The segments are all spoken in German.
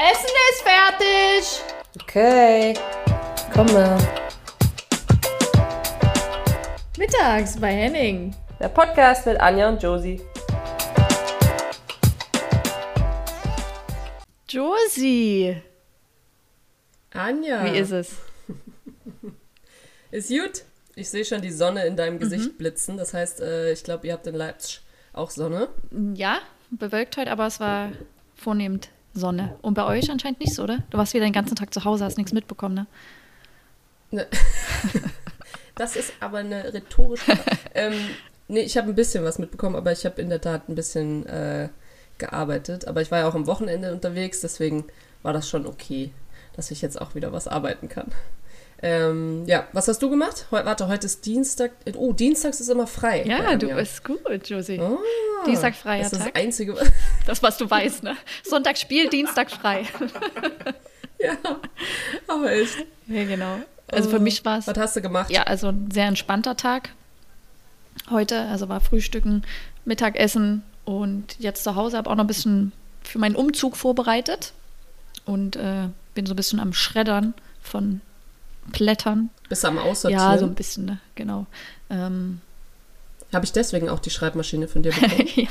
Essen ist fertig. Okay, komme. Mittags bei Henning. Der Podcast mit Anja und Josie. Josie, Anja. wie ist es? Ist gut. Ich sehe schon die Sonne in deinem Gesicht blitzen. Das heißt, äh, ich glaube, ihr habt in Leipzig auch Sonne. Ja, bewölkt heute, aber es war vornehmend Sonne. Und bei euch anscheinend nicht so, oder? Du warst wieder den ganzen Tag zu Hause, hast nichts mitbekommen, ne? Ne. Das ist aber eine rhetorische. ähm, nee, ich habe ein bisschen was mitbekommen, aber ich habe in der Tat ein bisschen äh, gearbeitet. Aber ich war ja auch am Wochenende unterwegs, deswegen war das schon okay, dass ich jetzt auch wieder was arbeiten kann. Ähm, ja, was hast du gemacht? Heu, warte, heute ist Dienstag. Oh, Dienstags ist immer frei. Ja, du bist gut, Josie. Ah, Dienstag freier das ist das Tag. Einzige. Das, was du weißt, ne? Sonntag Spiel, Dienstag frei. ja, aber echt. Ja, genau. Also für mich war es Was hast du gemacht? ja, also ein sehr entspannter Tag heute. Also war Frühstücken, Mittagessen und jetzt zu Hause habe auch noch ein bisschen für meinen Umzug vorbereitet und äh, bin so ein bisschen am Schreddern von Blättern. Bist du am Aussortieren? Ja, so ein bisschen, ne? genau. Ähm, Habe ich deswegen auch die Schreibmaschine von dir bekommen? ja,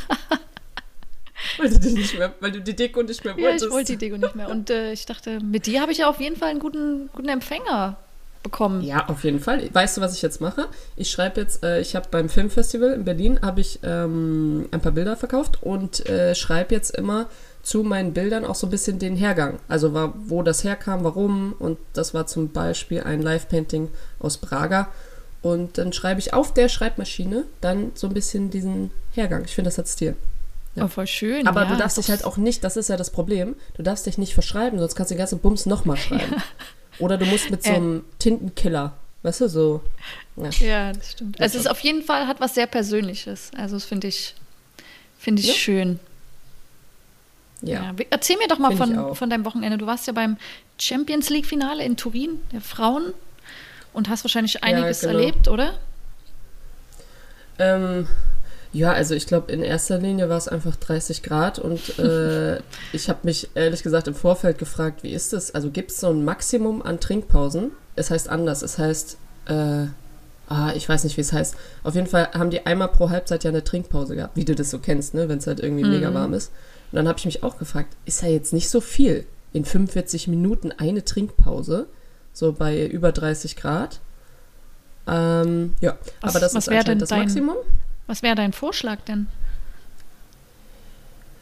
weil, du die nicht mehr, weil du die Deko nicht mehr ja, wolltest. ich wollte die Deko nicht mehr. Und äh, ich dachte, mit dir habe ich ja auf jeden Fall einen guten, guten Empfänger bekommen. Ja, auf jeden Fall. Weißt du, was ich jetzt mache? Ich schreibe jetzt, äh, ich habe beim Filmfestival in Berlin habe ich ähm, ein paar Bilder verkauft und äh, schreibe jetzt immer zu meinen Bildern auch so ein bisschen den Hergang. Also war, wo das herkam, warum und das war zum Beispiel ein Live-Painting aus Braga. Und dann schreibe ich auf der Schreibmaschine dann so ein bisschen diesen Hergang. Ich finde, das hat Stil. Ja. Oh, voll schön. Aber ja, du darfst dich halt auch nicht, das ist ja das Problem, du darfst dich nicht verschreiben, sonst kannst du den ganzen Bums nochmal schreiben. Oder du musst mit so Äh. einem Tintenkiller, weißt du, so. Ja. Ja, das stimmt. Es ist auf jeden Fall, hat was sehr Persönliches. Also das finde ich, finde ich Ja. schön. Ja. Ja. Erzähl mir doch mal Find von, von deinem Wochenende. Du warst ja beim Champions League-Finale in Turin der Frauen und hast wahrscheinlich einiges genau. erlebt, oder? Ähm, ja, also ich glaube, in erster Linie war es einfach 30 Grad und äh, ich habe mich ehrlich gesagt im Vorfeld gefragt, wie ist es? Also gibt es so ein Maximum an Trinkpausen? Es heißt anders, es heißt, äh, ah, ich weiß nicht, wie es heißt. Auf jeden Fall haben die einmal pro Halbzeit ja eine Trinkpause gehabt, wie du das so kennst, ne? wenn es halt irgendwie mega warm ist. Und dann habe ich mich auch gefragt, ist ja jetzt nicht so viel in 45 Minuten eine Trinkpause, so bei über 30 Grad. Ähm, ja, Was- aber das was ist anscheinend das dein- Maximum. Was wäre dein Vorschlag denn?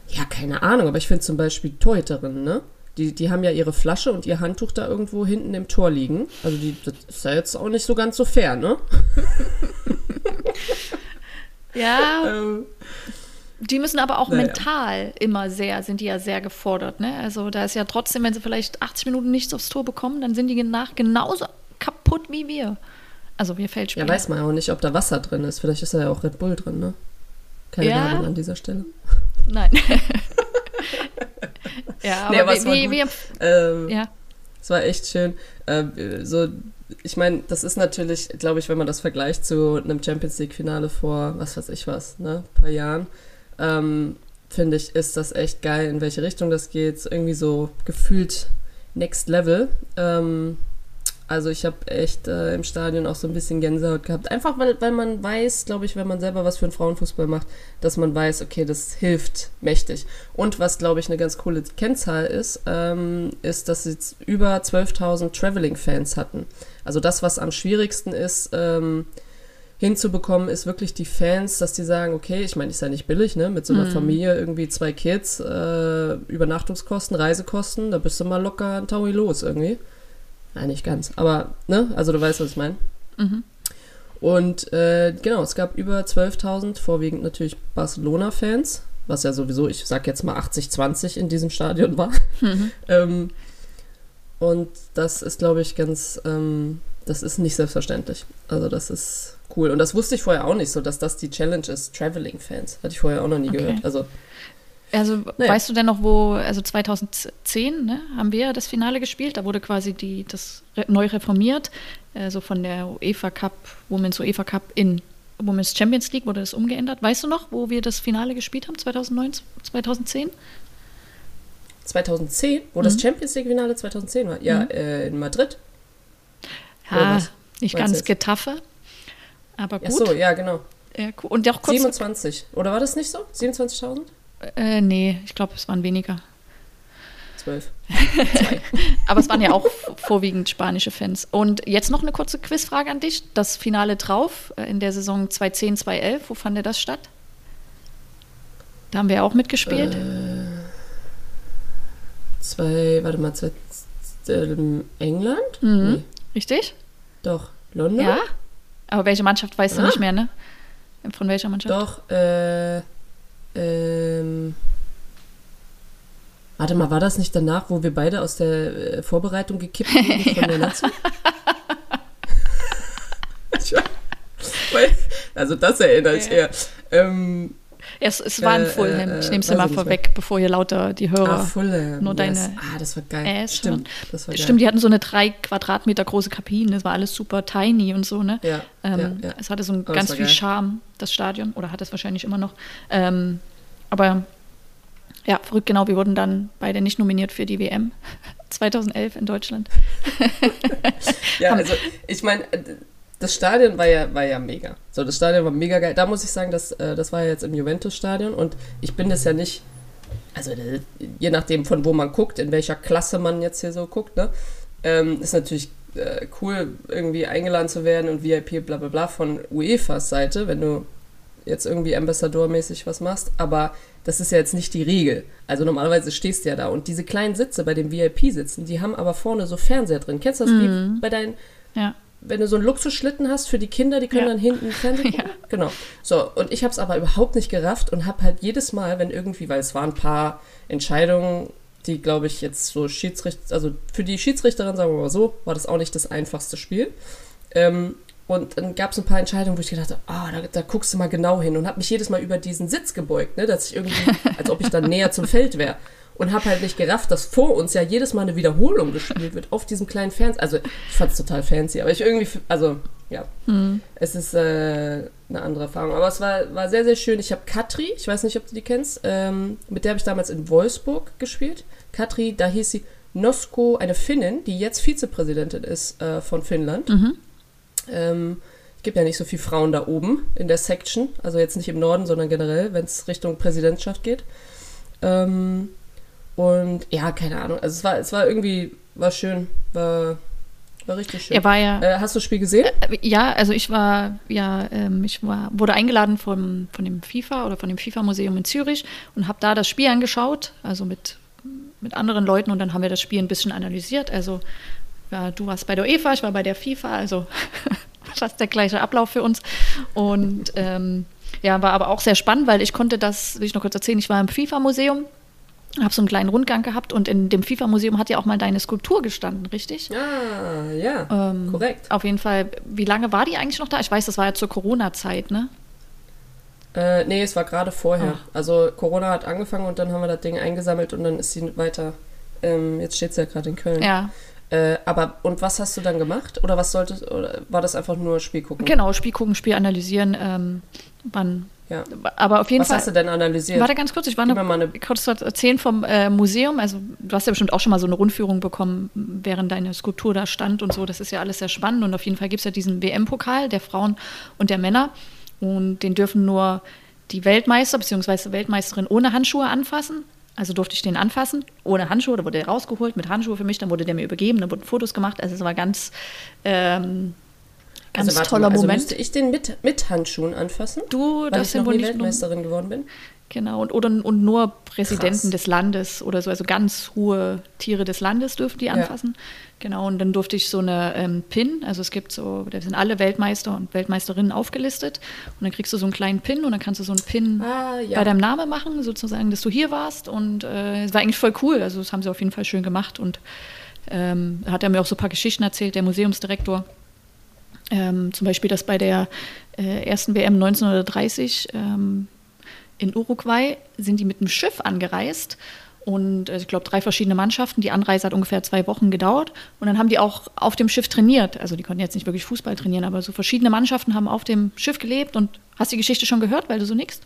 Ja, keine Ahnung, aber ich finde zum Beispiel Torhüterinnen, ne? Die, die haben ja ihre Flasche und ihr Handtuch da irgendwo hinten im Tor liegen. Also die, das ist ja jetzt auch nicht so ganz so fair, ne? Ja, Ähm, die müssen aber auch Naja. mental immer sehr, sind die ja sehr gefordert. Ne? Also da ist ja trotzdem, wenn sie vielleicht 80 Minuten nichts aufs Tor bekommen, dann sind die nach genauso kaputt wie wir. Also wir ja, Feldspieler. weiß man ja auch nicht, ob da Wasser drin ist. Vielleicht ist da ja auch Red Bull drin, ne? Keine Ja. Werbung an dieser Stelle. Nein. ja, aber, Nee, aber es war wie, wie, Ähm, ja. Es war echt schön. Äh, so, ich meine, das ist natürlich, glaube ich, wenn man das vergleicht zu einem Champions League-Finale vor, was weiß ich was, ne, ein paar Jahren, ähm, finde ich, ist das echt geil, in welche Richtung das geht. Irgendwie so gefühlt Next Level. Ähm, also ich habe echt äh, im Stadion auch so ein bisschen Gänsehaut gehabt. Einfach weil, weil man weiß, glaube ich, wenn man selber was für den Frauenfußball macht, dass man weiß, okay, das hilft mächtig. Und was, glaube ich, eine ganz coole Kennzahl ist, ähm, ist, dass sie jetzt über 12.000 Traveling-Fans hatten. Also das, was am schwierigsten ist, ähm, hinzubekommen, ist wirklich die Fans, dass die sagen, okay, ich meine, ist ja nicht billig, ne? Mit so einer Familie, irgendwie zwei Kids, äh, Übernachtungskosten, Reisekosten, da bist du mal locker ein Taui los irgendwie. Nein, nicht ganz, aber, ne? Also du weißt, was ich meine. Mhm. Und äh, genau, es gab über 12.000, vorwiegend natürlich Barcelona-Fans, was ja sowieso, ich sag jetzt mal 80-20 in diesem Stadion war. ähm, und das ist, glaube ich, ganz, ähm, das ist nicht selbstverständlich. Also das ist cool. Und das wusste ich vorher auch nicht so, dass das die Challenge ist, Traveling-Fans. Hatte ich vorher auch noch nie Okay. gehört. Also Also Naja. weißt du denn noch, wo, also 2010 ne, haben wir das Finale gespielt, da wurde quasi die, das neu reformiert, also von der UEFA Cup, Women's UEFA Cup in Women's Champions League wurde das umgeändert. Weißt du noch, wo wir das Finale gespielt haben, 2009, 2010? 2010, wo das Champions League-Finale 2010 war. Ja, äh, in Madrid. Ja, was? nicht ganz? Getafe. Aber Ach gut. so, ja, genau. Ja, cool. Und auch kurz. 27. Oder war das nicht so? 27.000? Äh, nee, ich glaube, es waren weniger. 12. Aber es waren ja auch vorwiegend spanische Fans. Und jetzt noch eine kurze Quizfrage an dich. Das Finale drauf äh, in der Saison 2010, 2011, wo fand das statt? Da haben wir ja auch mitgespielt. Äh. Zwei, warte mal, zwei, ähm, England? Mhm. Nee, Richtig? doch. London? Ja. Aber welche Mannschaft weißt du Ah. nicht mehr, ne? Von welcher Mannschaft? Doch, äh, ähm, warte mal, war das nicht danach, wo wir beide aus der äh, Vorbereitung gekippt wurden von der Nazi? Also das erinnere ich Ja. eher. Ähm, Es, es war in Äh, Fulham. äh, ich nehme es immer vorweg, bevor hier lauter die Hörer. ah, Fulham. nur deine yes. Ah, das war geil. Ass Stimmt, das war geil. Stimmt, die hatten so eine drei Quadratmeter große Kabine. Das war alles super tiny und so, ne? Ja, Ähm, ja, ja. Es hatte so ein ganz viel geil. Charme, das Stadion. Oder hat es wahrscheinlich immer noch. Ähm, aber ja, verrückt genau. Wir wurden dann beide nicht nominiert für die WM 2011 in Deutschland. Ja, also ich meine, äh, das Stadion war ja, war ja mega. So, das Stadion war mega geil. Da muss ich sagen, das, äh, das war ja jetzt im Juventus-Stadion und ich bin das ja nicht, also äh, je nachdem von wo man guckt, in welcher Klasse man jetzt hier so guckt, ne, ähm, ist natürlich äh, cool, irgendwie eingeladen zu werden und VIP bla bla bla von UEFAs Seite, wenn du jetzt irgendwie Ambassador-mäßig was machst, aber das ist ja jetzt nicht die Regel. Also normalerweise stehst du ja da und diese kleinen Sitze bei den VIP-Sitzen, die haben aber vorne so Fernseher drin. Kennst du das wie bei deinen Ja. Wenn du so einen Luxusschlitten hast für die Kinder, die können Ja. dann hinten Fernsehen gucken. Genau. So, und ich habe es aber überhaupt nicht gerafft und habe halt jedes Mal, wenn irgendwie, weil es waren ein paar Entscheidungen, die, glaube ich, jetzt so Schiedsrichter, also für die Schiedsrichterin, sagen wir mal so, war das auch nicht das einfachste Spiel. Ähm, und dann gab es ein paar Entscheidungen, wo ich gedacht habe, ah, da, da guckst du mal genau hin und habe mich jedes Mal über diesen Sitz gebeugt, ne, dass ich irgendwie, als ob ich dann näher zum Feld wäre. Und habe halt nicht gerafft, dass vor uns ja jedes Mal eine Wiederholung gespielt wird auf diesem kleinen Fernseher. Also ich fand es total fancy, aber ich irgendwie, also ja, es ist äh, eine andere Erfahrung. Aber es war, war sehr, sehr schön. Ich habe Katri, ich weiß nicht, ob du die kennst, ähm, mit der habe ich damals in Wolfsburg gespielt. Katri, da hieß sie Nosko, eine Finnin, die jetzt Vizepräsidentin ist äh, von Finnland. Ähm, es gibt ja nicht so viele Frauen da oben in der Section, also jetzt nicht im Norden, sondern generell, wenn es Richtung Präsidentschaft geht. Ähm, und ja, keine Ahnung. Also es war, es war irgendwie, war schön, war, war richtig schön. Er war ja. äh, hast du das Spiel gesehen? Äh, Ja, also ich war, ja, ähm, ich war, wurde eingeladen vom, von dem FIFA oder von dem FIFA-Museum in Zürich und habe da das Spiel angeschaut, also mit, mit anderen Leuten und dann haben wir das Spiel ein bisschen analysiert. Also ja, du warst bei der UEFA, ich war bei der FIFA, also fast der gleiche Ablauf für uns. Und ähm, ja, war aber auch sehr spannend, weil ich konnte das, will ich noch kurz erzählen, ich war im FIFA-Museum, habe so einen kleinen Rundgang gehabt und in dem FIFA-Museum hat ja auch mal deine Skulptur gestanden, richtig? Ah, ja, Ähm, korrekt. Auf jeden Fall. Wie lange war die eigentlich noch da? Ich weiß, das war ja zur Corona-Zeit, ne? Äh, nee, es war gerade vorher. Ah. Also Corona hat angefangen und dann haben wir das Ding eingesammelt und dann ist sie weiter. Ähm, jetzt steht sie ja gerade in Köln. Ja, Äh, aber und was hast du dann gemacht? Oder was solltest oder war das einfach nur Spiel gucken? genau. Spiel gucken, Spiel analysieren. Ähm, wann. Ja. Aber auf jeden Was Fall. hast du denn analysiert? Warte ganz kurz, ich war mir mal eine- kurz was erzählen vom äh, Museum. Also du hast ja bestimmt auch schon mal so eine Rundführung bekommen, während deine Skulptur da stand und so. Das ist ja alles sehr spannend. Und auf jeden Fall gibt es ja diesen WM-Pokal der Frauen und der Männer. Und den dürfen nur die Weltmeister bzw. Weltmeisterin ohne Handschuhe anfassen. Also durfte ich den anfassen, ohne Handschuhe. Da wurde der rausgeholt mit Handschuhe für mich. Dann wurde der mir übergeben, dann wurden Fotos gemacht. Also es war ganz, ähm, ganz also, warte toller also Moment. müsste ich den mit, mit Handschuhen anfassen? Du, das ich sind noch wohl nicht Weltmeisterin geworden bin? Genau, und, oder, und nur Präsidenten Krass. des Landes oder so, also ganz hohe Tiere des Landes dürfen die anfassen. Genau, und dann durfte ich so eine ähm, Pin, also es gibt so, da sind alle Weltmeister und Weltmeisterinnen aufgelistet und dann kriegst du so einen kleinen Pin und dann kannst du so einen Pin Ah, ja. bei deinem Namen machen, sozusagen, dass du hier warst und äh, es war eigentlich voll cool, also das haben sie auf jeden Fall schön gemacht und ähm, hat er mir auch so ein paar Geschichten erzählt, der Museumsdirektor. Ähm, zum Beispiel, dass bei der äh, ersten WM 1930 ähm, in Uruguay sind die mit einem Schiff angereist und äh, ich glaube drei verschiedene Mannschaften. Die Anreise hat ungefähr zwei Wochen gedauert und dann haben die auch auf dem Schiff trainiert. Also die konnten jetzt nicht wirklich Fußball trainieren, aber so verschiedene Mannschaften haben auf dem Schiff gelebt und hast die Geschichte schon gehört, weil du so nickst?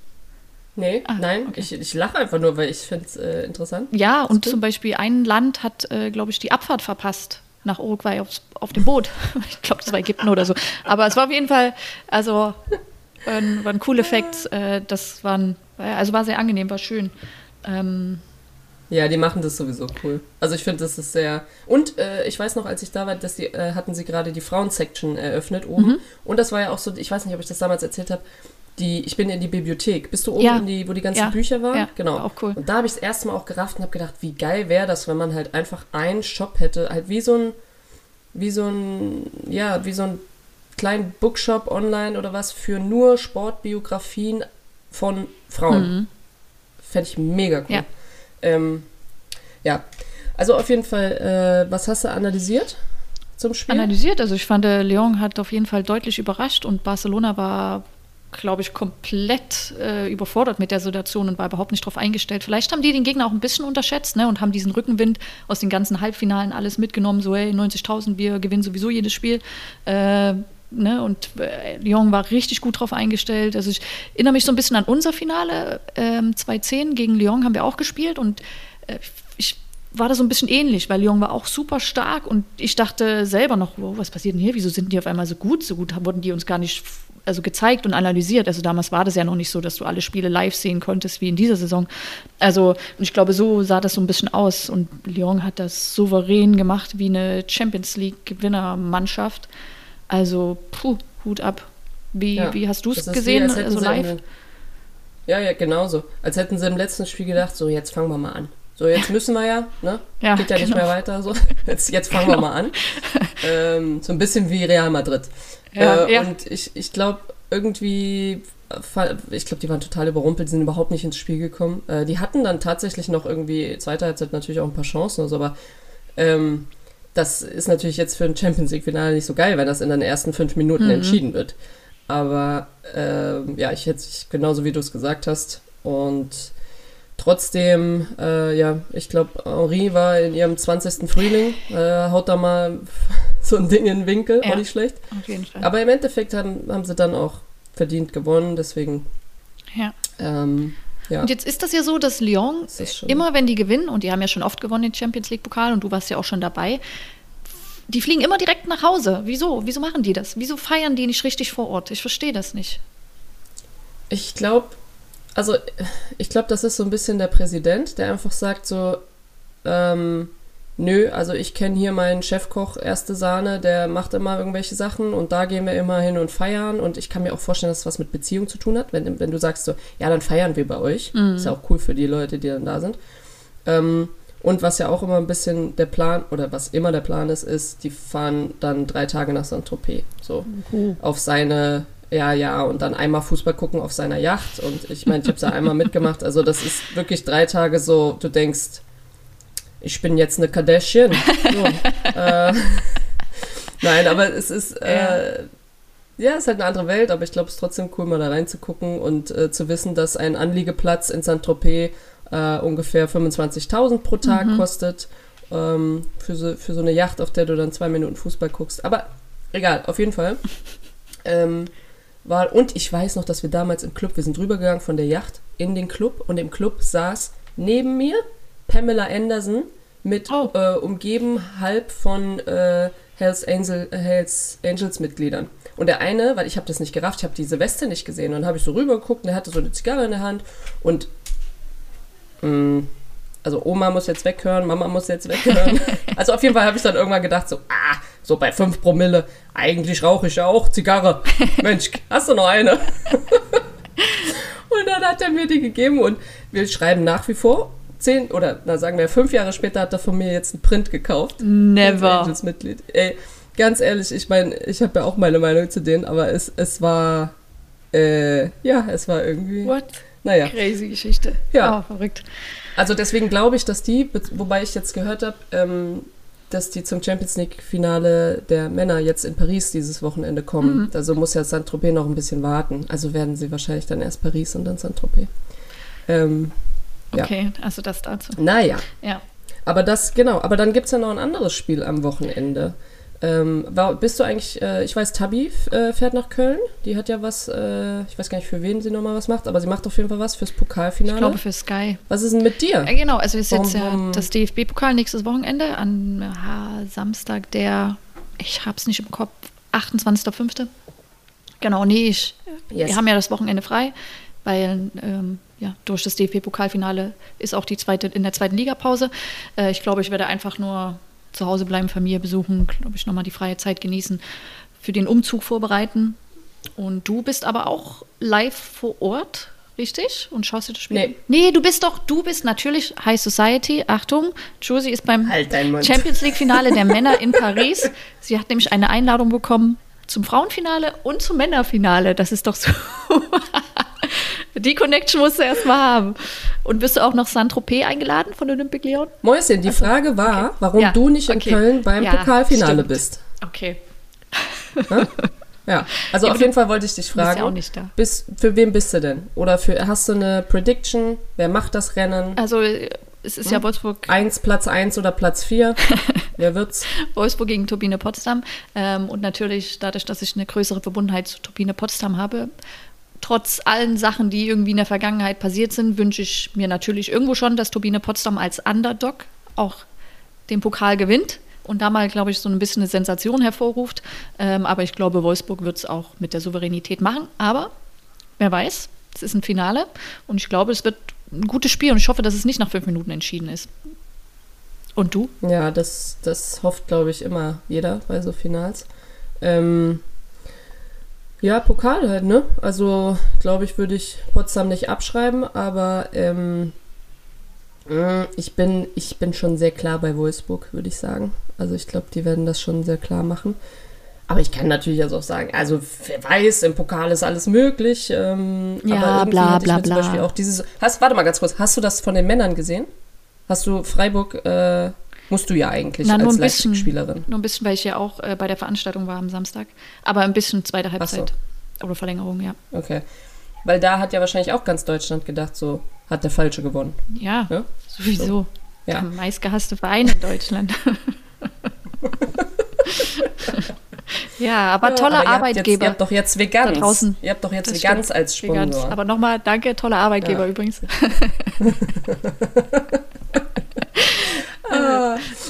Nee, Ah, nein, okay. ich, ich lache einfach nur, weil ich finde es äh, interessant. Ja, und zum Beispiel ein Land hat, äh, glaube ich, die Abfahrt verpasst nach Uruguay aufs, auf dem Boot. Ich glaube, das war Ägypten oder so. Aber es war auf jeden Fall, also waren, waren coole Facts. Äh, das waren, also war sehr angenehm, war schön. Ähm, Ja, die machen das sowieso cool. Also ich finde, das ist sehr. Und äh, ich weiß noch, als ich da war, dass die, äh, hatten sie gerade die Frauen-Section eröffnet oben. Mhm. Und das war ja auch so, ich weiß nicht, ob ich das damals erzählt habe. Die, ich bin in die Bibliothek. Bist du oben Ja. in die, wo die ganzen Ja. Bücher waren? Ja, genau. auch cool. Und da habe ich das erste Mal auch gerafft und habe gedacht, wie geil wäre das, wenn man halt einfach einen Shop hätte, halt wie so ein, wie so ein, ja, wie so ein kleinen Bookshop online oder was für nur Sportbiografien von Frauen. mhm. Fände ich mega cool. Ja. Ähm, ja, also auf jeden Fall, äh, was hast du analysiert zum Spiel? analysiert. Also ich fand, äh, Lyon hat auf jeden Fall deutlich überrascht und Barcelona war, glaube ich, komplett äh, überfordert mit der Situation und war überhaupt nicht darauf eingestellt. Vielleicht haben die den Gegner auch ein bisschen unterschätzt ne, und haben diesen Rückenwind aus den ganzen Halbfinalen alles mitgenommen. So, hey, 90.000, wir gewinnen sowieso jedes Spiel. Äh, Ne, und äh, Lyon war richtig gut drauf eingestellt. Also ich erinnere mich so ein bisschen an unser Finale. Ähm, 2010 gegen Lyon haben wir auch gespielt und äh, ich war da so ein bisschen ähnlich, weil Lyon war auch super stark und ich dachte selber noch, wow, was passiert denn hier? Wieso sind die auf einmal so gut? So gut wurden die uns gar nicht also gezeigt und analysiert. Also damals war das ja noch nicht so, dass du alle Spiele live sehen konntest wie in dieser Saison. Also und ich glaube, so sah das so ein bisschen aus und Lyon hat das souverän gemacht wie eine Champions League Gewinnermannschaft. Also puh, Hut ab. Wie, Ja, wie hast du Das es gesehen, hätten also sie live? im- Ja, ja, genauso. Als hätten sie im letzten Spiel gedacht, so jetzt fangen wir mal an. So, jetzt müssen wir ja, ne? Ja, Geht ja nicht genau. mehr weiter. So. Jetzt, jetzt fangen wir mal an. Ähm, so ein bisschen wie Real Madrid. Ja, äh, ja. Und ich, ich glaube, irgendwie, äh, ich glaube, die waren total überrumpelt, sind überhaupt nicht ins Spiel gekommen. Äh, die hatten dann tatsächlich noch irgendwie, zweite Halbzeit natürlich auch ein paar Chancen, also, aber ähm, das ist natürlich jetzt für ein Champions League-Finale nicht so geil, wenn das in den ersten fünf Minuten Mhm. entschieden wird. Aber ähm, ja, ich hätte es genauso wie du es gesagt hast. Und trotzdem, äh, ja, ich glaube, Henri war in ihrem 20. Frühling, äh, haut da mal so ein Ding in den Winkel, Ja. auch nicht schlecht. Auf jeden Fall. Aber im Endeffekt haben, haben sie dann auch verdient gewonnen, deswegen, ja. ähm, ja, Und jetzt ist das ja so, dass Lyon immer, wenn die gewinnen, und die haben ja schon oft gewonnen den Champions League-Pokal und du warst ja auch schon dabei, die fliegen immer direkt nach Hause. Wieso? Wieso machen die das? Wieso feiern die nicht richtig vor Ort? Ich verstehe das nicht. Ich glaube, also ich glaube, das ist so ein bisschen der Präsident, der einfach sagt so, ähm, nö, also ich kenne hier meinen Chefkoch Erste Sahne, der macht immer irgendwelche Sachen und da gehen wir immer hin und feiern und ich kann mir auch vorstellen, dass es was mit Beziehung zu tun hat, wenn, wenn du sagst so, ja, dann feiern wir bei euch. Ist ja auch cool für die Leute, die dann da sind. Ähm, und was ja auch immer ein bisschen der Plan, oder was immer der Plan ist, ist, die fahren dann drei Tage nach Saint-Tropez. So auf seine, ja, ja, und dann einmal Fußball gucken auf seiner Yacht. Und ich meine, ich habe es ja einmal mitgemacht. Also das ist wirklich drei Tage so, du denkst, ich bin jetzt eine Kardashian. So, äh, nein, aber es ist, äh, ja, es ist halt eine andere Welt, aber ich glaube, es ist trotzdem cool, mal da reinzugucken und äh, zu wissen, dass ein Anliegeplatz in Saint-Tropez äh, ungefähr 25.000 pro Tag kostet. Ähm, für, so, für so eine Yacht, auf der du dann zwei Minuten Fußball guckst. Aber egal, auf jeden Fall. Ähm, war, und ich weiß noch, dass wir damals im Club, wir sind rübergegangen von der Yacht in den Club und im Club saß neben mir Pamela Anderson mit Oh. äh, umgeben halb von äh, Hells, Angel, äh, Hells Angels Mitgliedern. Und der eine, weil ich habe das nicht gerafft, ich habe diese Weste nicht gesehen. Und dann habe ich so rübergeguckt und der hatte so eine Zigarre in der Hand und mh, also Oma muss jetzt weghören, Mama muss jetzt weghören. also auf jeden Fall habe ich dann irgendwann gedacht, so, ah, so bei 5 Promille, eigentlich rauche ich ja auch Zigarre. Mensch, hast du noch eine? und dann hat er mir die gegeben und wir schreiben nach wie vor. Zehn oder na sagen wir fünf Jahre später hat er von mir jetzt einen Print gekauft. Never. Angels Mitglied. Ey, ganz ehrlich, ich meine, ich habe ja auch meine Meinung zu denen, aber es, es war, äh, ja, es war irgendwie, What? naja. Crazy Geschichte. Ja. Oh, verrückt. Also deswegen glaube ich, dass die, be- wobei ich jetzt gehört habe, ähm, dass die zum Champions League-Finale der Männer jetzt in Paris dieses Wochenende kommen. Also muss ja Saint-Tropez noch ein bisschen warten. Also werden sie wahrscheinlich dann erst Paris und dann Saint-Tropez. Ähm, Ja. Okay, also das dazu. naja, Ja. aber das, genau, aber dann gibt es ja noch ein anderes Spiel am Wochenende. Ähm, war, bist du eigentlich, äh, ich weiß, Tabi äh, fährt nach Köln. Die hat ja was, äh, ich weiß gar nicht, für wen sie nochmal was macht, aber sie macht auf jeden Fall was fürs Pokalfinale. Ich glaube für Sky. Was ist denn mit dir? Ja, genau, also ist jetzt ja das DFB-Pokal nächstes Wochenende an ah, Samstag, der, ich hab's nicht im Kopf, 28.05. Genau, nee, ich, Yes. wir haben ja das Wochenende frei, weil ähm, ja, durch das DFB-Pokalfinale ist auch die zweite, in der zweiten Ligapause. Äh, ich glaube, ich werde einfach nur zu Hause bleiben, Familie besuchen, glaube ich, nochmal die freie Zeit genießen, für den Umzug vorbereiten. Und du bist aber auch live vor Ort, richtig? Und schaust dir das Spiel Nee. Nee, du bist doch, du bist natürlich High Society. Achtung, Josie ist beim Halt. Champions League-Finale der Männer in Paris. Sie hat nämlich eine Einladung bekommen zum Frauenfinale und zum Männerfinale. Das ist doch so. Die Connection musst du erst mal haben. Und bist du auch noch Saint-Tropez eingeladen von Olympique Lyon? Mäuschen, die Frage war, warum Ja, du nicht in okay. Köln beim Ja, Pokalfinale stimmt. bist. Okay. Ja, also Ja, auf aber jeden Fall wollte ich dich bist ja fragen. auch nicht da. Bis, für wen bist du denn? Oder für, hast du eine Prediction? Wer macht das Rennen? Also, es ist ja Wolfsburg, Eins, Platz eins oder Platz vier? Wer wird's? Wolfsburg gegen Turbine Potsdam. Ähm, und natürlich, dadurch, dass ich eine größere Verbundenheit zu Turbine Potsdam habe, trotz allen Sachen, die irgendwie in der Vergangenheit passiert sind, wünsche ich mir natürlich irgendwo schon, dass Turbine Potsdam als Underdog auch den Pokal gewinnt und da mal, glaube ich, so ein bisschen eine Sensation hervorruft. Ähm, aber ich glaube, Wolfsburg wird es auch mit der Souveränität machen. Aber wer weiß, es ist ein Finale und ich glaube, es wird ein gutes Spiel und ich hoffe, dass es nicht nach fünf Minuten entschieden ist. Und du? Ja, das, das hofft, glaube ich, immer jeder bei so Finals. Ähm, ja, Pokal halt, ne? Also, glaube ich, würde ich Potsdam nicht abschreiben, aber ähm, mh, ich, bin, ich bin schon sehr klar bei Wolfsburg, würde ich sagen. Also, ich glaube, die werden das schon sehr klar machen. Aber ich kann natürlich also auch sagen, also wer weiß, im Pokal ist alles möglich. Ähm, Ja, aber irgendwie bla, bla, mir zum bla. Beispiel auch dieses. Hast, warte mal ganz kurz, hast du das von den Männern gesehen? Hast du Freiburg, äh, musst du ja eigentlich Na, nur als ein bisschen. Leistungsspielerin. Nur ein bisschen, weil ich ja auch äh, bei der Veranstaltung war am Samstag. Aber ein bisschen zweite Ach so. Halbzeit. Oder Verlängerung, ja. Okay. Weil da hat ja wahrscheinlich auch ganz Deutschland gedacht, so hat der Falsche gewonnen. Ja, Ja? sowieso. Ja. Der meistgehasste Verein in Deutschland. ja, aber toller Aber ihr habt Arbeitgeber. Jetzt, ihr habt doch jetzt Veganz. Da draußen. Ihr habt doch jetzt Das Veganz stimmt. als. Sponsor. Aber nochmal, danke, toller Arbeitgeber Ja. übrigens.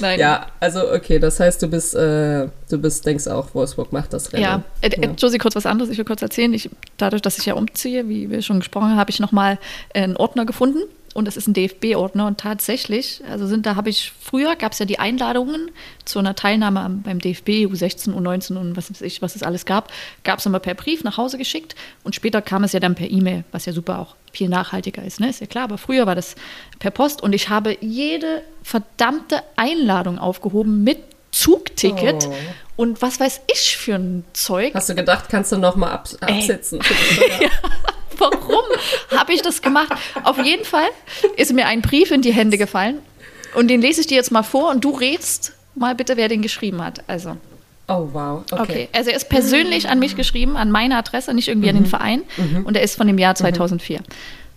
Nein. ja, also okay, das heißt, du bist, äh, du bist, denkst auch, Wolfsburg macht das Rennen. Ja, äh, äh, Josie, kurz was anderes. Ich will kurz erzählen. Ich, dadurch, dass ich ja umziehe, wie wir schon gesprochen haben, habe ich nochmal einen Ordner gefunden. Und das ist ein DFB-Ordner. Und tatsächlich, also sind da habe ich, früher gab es ja die Einladungen zu einer Teilnahme beim DFB, U16, U19 und was weiß ich, was es alles gab, gab es immer per Brief nach Hause geschickt. Und später kam es ja dann per E-Mail, was ja super auch viel nachhaltiger ist, ne? Ist ja klar. Aber früher war das per Post. Und ich habe jede verdammte Einladung aufgehoben mit Zugticket Oh. und was weiß ich für ein Zeug. Hast du gedacht, kannst du noch mal ab, absitzen? Ja. Warum habe ich das gemacht? Auf jeden Fall ist mir ein Brief in die Hände gefallen und den lese ich dir jetzt mal vor und du rätst mal bitte, wer den geschrieben hat. Also, Oh, wow. Okay. okay. Also, er ist persönlich an mich geschrieben, an meine Adresse, nicht irgendwie an den Verein und er ist von dem Jahr 2004.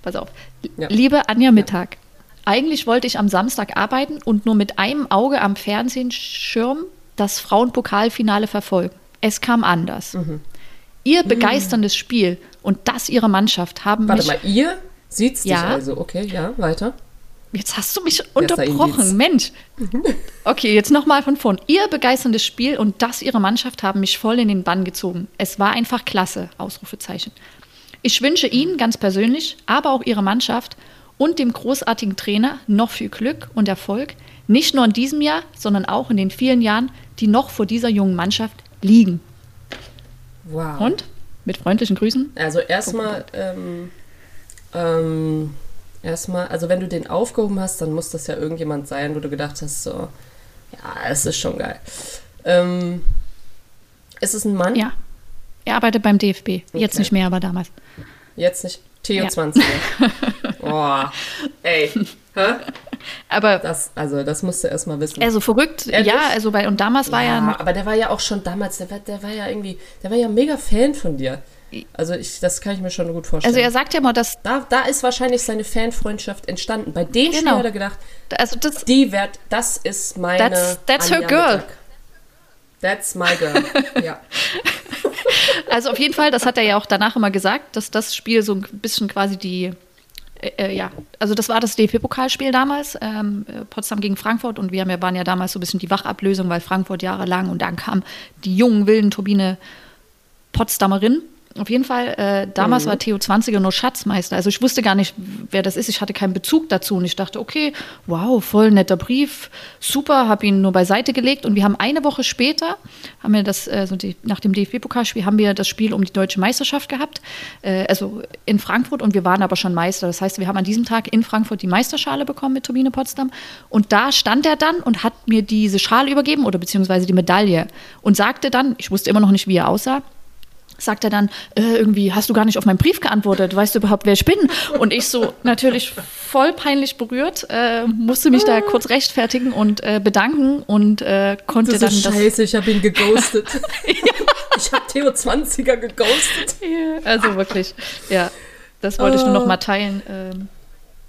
Pass auf. Ja. Liebe Anja Mittag, eigentlich wollte ich am Samstag arbeiten und nur mit einem Auge am Fernsehschirm das Frauenpokalfinale verfolgen. Es kam anders. Ihr begeisterndes Spiel und das ihrer Mannschaft haben Warte mich mal, ihr sieht's dich Ja. also. Okay, ja, weiter. Jetzt hast du mich unterbrochen, Mensch. Okay, jetzt nochmal von vorn. Ihr begeisterndes Spiel und das ihrer Mannschaft haben mich voll in den Bann gezogen. Es war einfach klasse, Ausrufezeichen. Ich wünsche Ihnen ganz persönlich, aber auch Ihrer Mannschaft und dem großartigen Trainer noch viel Glück und Erfolg, nicht nur in diesem Jahr, sondern auch in den vielen Jahren, die noch vor dieser jungen Mannschaft liegen. Wow. Und mit freundlichen Grüßen. Also erstmal, ähm, ähm, erstmal, also wenn du den aufgehoben hast, dann muss das ja irgendjemand sein, wo du gedacht hast, so, ja, es ist schon geil. Ähm, ist es ein Mann? Ja, er arbeitet beim DFB. Jetzt Okay. nicht mehr, aber damals. Jetzt nicht. Theo Ja. 20. oh, ey. Hä? Aber Das, also, das musst du erstmal wissen. Also verrückt, Ehrlich? ja, also weil, und damals war ja, noch, aber der war ja auch schon damals, der war, der war ja irgendwie, der war ja mega Fan von dir. Also ich, das kann ich mir schon gut vorstellen. also er sagt ja mal, dass, da, da ist wahrscheinlich seine Fanfreundschaft entstanden. Bei dem Spiel Genau. hat er gedacht, also das, die wird, das ist meine That's- that's her girl. Mittag. That's my girl. ja. Also auf jeden Fall, das hat er ja auch danach immer gesagt, dass das Spiel so ein bisschen quasi die, äh, äh ja, also das war das DFB-Pokalspiel damals, ähm, äh, Potsdam gegen Frankfurt. Und wir haben ja, waren ja damals so ein bisschen die Wachablösung, weil Frankfurt jahrelang und dann kam die jungen, wilden Turbine Potsdamerin auf jeden Fall, äh, damals mhm. war Theo 20er nur Schatzmeister. Also ich wusste gar nicht, wer das ist. Ich hatte keinen Bezug dazu. Und ich dachte, okay, wow, voll netter Brief, super, habe ihn nur beiseite gelegt. Und wir haben eine Woche später, haben wir das, also die, nach dem DFB-Pokalspiel, haben wir das Spiel um die deutsche Meisterschaft gehabt. Äh, also in Frankfurt und wir waren aber schon Meister. Das heißt, wir haben an diesem Tag in Frankfurt die Meisterschale bekommen mit Turbine Potsdam. Und da stand er dann und hat mir diese Schale übergeben oder beziehungsweise die Medaille und sagte dann, ich wusste immer noch nicht, wie er aussah, sagt er dann, äh, irgendwie hast du gar nicht auf meinen Brief geantwortet, weißt du überhaupt, wer ich bin? Und ich so natürlich voll peinlich berührt, äh, musste mich da kurz rechtfertigen und äh, bedanken und äh, konnte das ist dann so Scheiße, ich habe ihn geghostet. ja. Ich habe Theo 20er geghostet. Ja, also wirklich, ja, das wollte ich nur noch mal teilen. Ähm,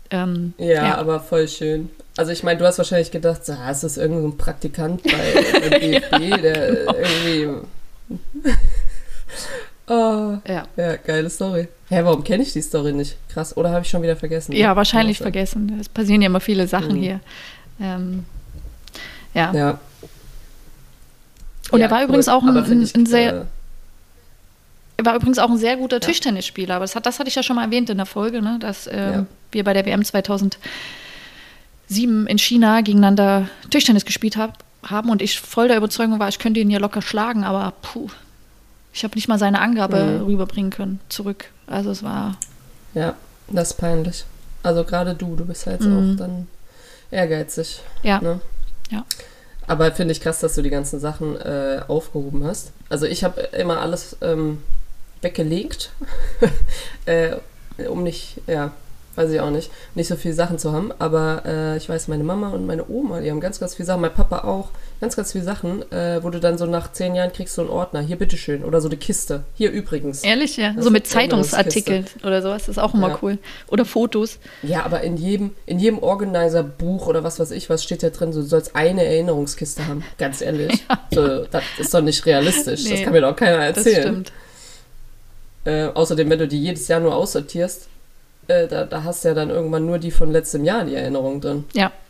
ähm, ja, ja, aber voll schön. Also ich meine, du hast wahrscheinlich gedacht, so, ah, ist das irgendein so Praktikant bei der DFB, genau. der irgendwie Oh, ja. ja, geile Story. Hä, warum kenne ich die Story nicht? Krass. Oder habe ich schon wieder vergessen? Ja, wahrscheinlich vergessen. Es passieren ja immer viele Sachen mhm. hier. Ähm, ja. ja. Und ja, er war cool. übrigens auch ein, ein, ein sehr. Äh, er war übrigens auch ein sehr guter ja. Tischtennisspieler, aber das, hat, das hatte ich ja schon mal erwähnt in der Folge, ne, dass äh, ja. wir bei der WM 2007 in China gegeneinander Tischtennis gespielt hab, haben und ich voll der Überzeugung war, ich könnte ihn ja locker schlagen, aber puh, ich habe nicht mal seine Angabe mhm. rüberbringen können, zurück. Also es war. Ja, das ist peinlich. Also gerade du, du bist ja jetzt mhm. auch dann ehrgeizig. Ja. Ne? Ja. Aber finde ich krass, dass du die ganzen Sachen äh, aufgehoben hast. Also ich habe immer alles ähm, weggelegt, äh, um nicht, ja, weiß ich auch nicht, nicht so viele Sachen zu haben. Aber äh, ich weiß, meine Mama und meine Oma, die haben ganz, ganz viele Sachen, mein Papa auch, ganz, ganz viele Sachen, äh, wo du dann so nach zehn Jahren kriegst so einen Ordner, hier bitteschön, oder so eine Kiste, hier übrigens. Ehrlich, ja, das so mit Zeitungsartikeln oder sowas, das ist auch immer ja. cool. Oder Fotos. Ja, aber in jedem, in jedem Organizer-Buch oder was weiß ich, was steht da drin, so, du sollst eine Erinnerungskiste haben, ganz ehrlich. Ja. So, das ist doch nicht realistisch, nee, das kann mir doch keiner erzählen. Das stimmt. Äh, außerdem, wenn du die jedes Jahr nur aussortierst, äh, da, da hast du ja dann irgendwann nur die von letztem Jahr, die Erinnerung drin. Ja.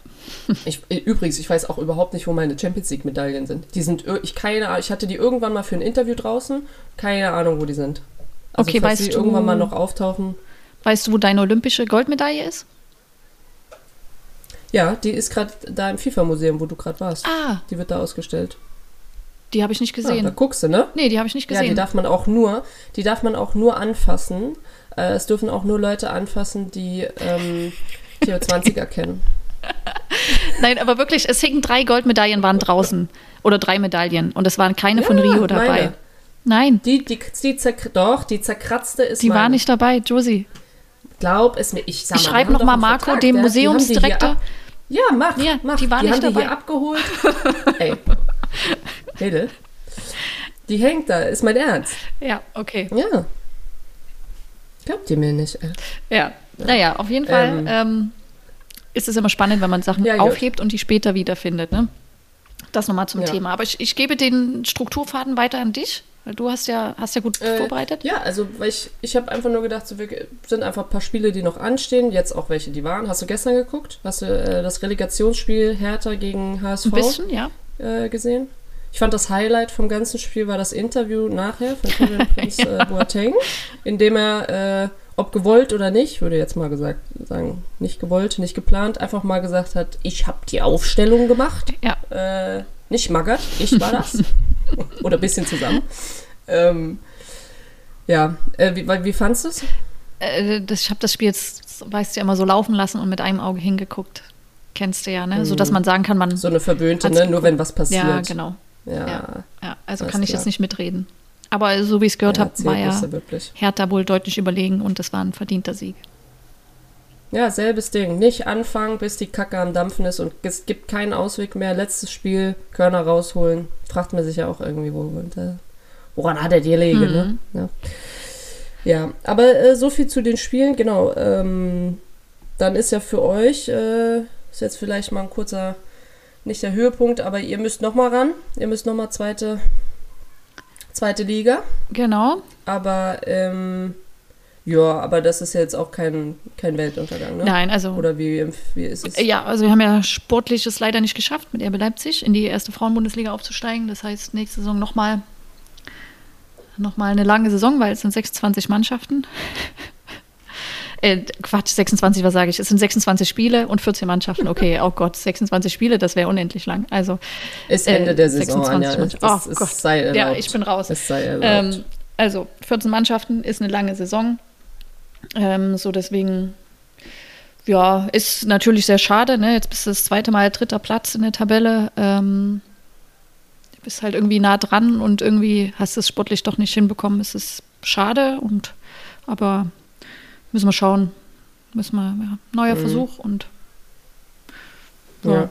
Ich, übrigens, ich weiß auch überhaupt nicht, wo meine Champions League Medaillen sind. Die sind, ich keine ich hatte die irgendwann mal für ein Interview draußen, keine Ahnung, wo die sind. Also, okay, falls weißt die du, irgendwann mal noch auftauchen. Weißt du, wo deine olympische Goldmedaille ist? Ja, die ist gerade da im FIFA-Museum, wo du gerade warst. Ah. Die wird da ausgestellt. Die habe ich nicht gesehen. Ja, da guckst du, ne? Nee, die habe ich nicht gesehen. Ja, die darf man auch nur, die darf man auch nur anfassen. Äh, es dürfen auch nur Leute anfassen, die ähm, Theo 20er kennen. Nein, aber wirklich, es hingen drei Goldmedaillen waren draußen. Oder drei Medaillen. Und es waren keine ja, von Rio dabei. Meine. Nein. Die, die, die doch, die zerkratzte ist Die meine. war nicht dabei, Josie. Glaub es mir. Ich, ich schreibe nochmal Marco, Vertrag, dem Museumsdirektor. Ja, mach, ja, mach. Die war die nicht haben dabei. Die hier abgeholt. Ey. Mädel. Die hängt da, ist mein Ernst. Ja, okay. Ja. Glaubt ihr mir nicht? Ja. ja. Naja, auf jeden Fall. Ähm, ähm, ist es immer spannend, wenn man Sachen ja, aufhebt und die später wiederfindet. Ne? Das nochmal zum ja. Thema. Aber ich, ich gebe den Strukturfaden weiter an dich. Weil du hast ja, hast ja gut äh, vorbereitet. Ja, also weil ich, ich habe einfach nur gedacht, so, wir sind einfach ein paar Spiele, die noch anstehen. Jetzt auch welche, die waren. Hast du gestern geguckt? Hast du äh, das Relegationsspiel Hertha gegen HSV ein bisschen, ja. Äh, gesehen? Ich fand das Highlight vom ganzen Spiel war das Interview nachher von Kevin Prince ja. Äh, Boateng, in dem er äh, ob gewollt oder nicht, würde jetzt mal gesagt sagen, nicht gewollt, nicht geplant, einfach mal gesagt hat, ich habe die Aufstellung gemacht. Ja. Äh, nicht Maggert, ich war das. oder ein bisschen zusammen. Ähm, ja, äh, wie, wie fandest du es? Äh, ich habe das Spiel jetzt, weißt du, immer so laufen lassen und mit einem Auge hingeguckt. Kennst du ja, ne? Mhm. So dass man sagen kann, man. So eine verwöhnte, ne? Nur wenn was passiert. Ja, genau. Ja. ja. ja. also kann ich klar. jetzt nicht mitreden. Aber so wie ich es gehört habe, war ja Hertha wohl deutlich überlegen und das war ein verdienter Sieg. Ja, selbes Ding. Nicht anfangen, bis die Kacke am Dampfen ist und es gibt keinen Ausweg mehr. Letztes Spiel, Körner rausholen. Fragt man sich ja auch irgendwie, wo, äh, woran hat er die Lege, ne? mhm. ne? Ja. ja, aber äh, so viel zu den Spielen. Genau. Ähm, dann ist ja für euch, äh, ist jetzt vielleicht mal ein kurzer nicht der Höhepunkt, aber ihr müsst noch mal ran. Ihr müsst noch mal zweite, zweite Liga. Genau. Aber ähm, ja, aber das ist jetzt auch kein, kein Weltuntergang, ne? Nein, also. Oder wie, wie ist es? Ja, also wir haben ja sportlich es leider nicht geschafft, mit RB Leipzig in die erste Frauenbundesliga aufzusteigen. Das heißt, nächste Saison nochmal noch mal eine lange Saison, weil es sind 26 Mannschaften. Äh, Quatsch, 26, was sage ich? Es sind 26 Spiele und 14 Mannschaften. Okay, oh Gott, 26 Spiele, das wäre unendlich lang. Also ist Ende äh, der Saison, 26 Anja. Es, Oh es Gott. sei erlaubt. Ja, ich bin raus. Es sei erlaubt. Ähm, also 14 Mannschaften ist eine lange Saison. Ähm, so deswegen, ja, ist natürlich sehr schade. Ne? Jetzt bist du das zweite Mal dritter Platz in der Tabelle. Ähm, du bist halt irgendwie nah dran und irgendwie hast es sportlich doch nicht hinbekommen. Es ist schade und aber müssen wir schauen. Müssen wir, ja, neuer Mhm. Versuch und ja.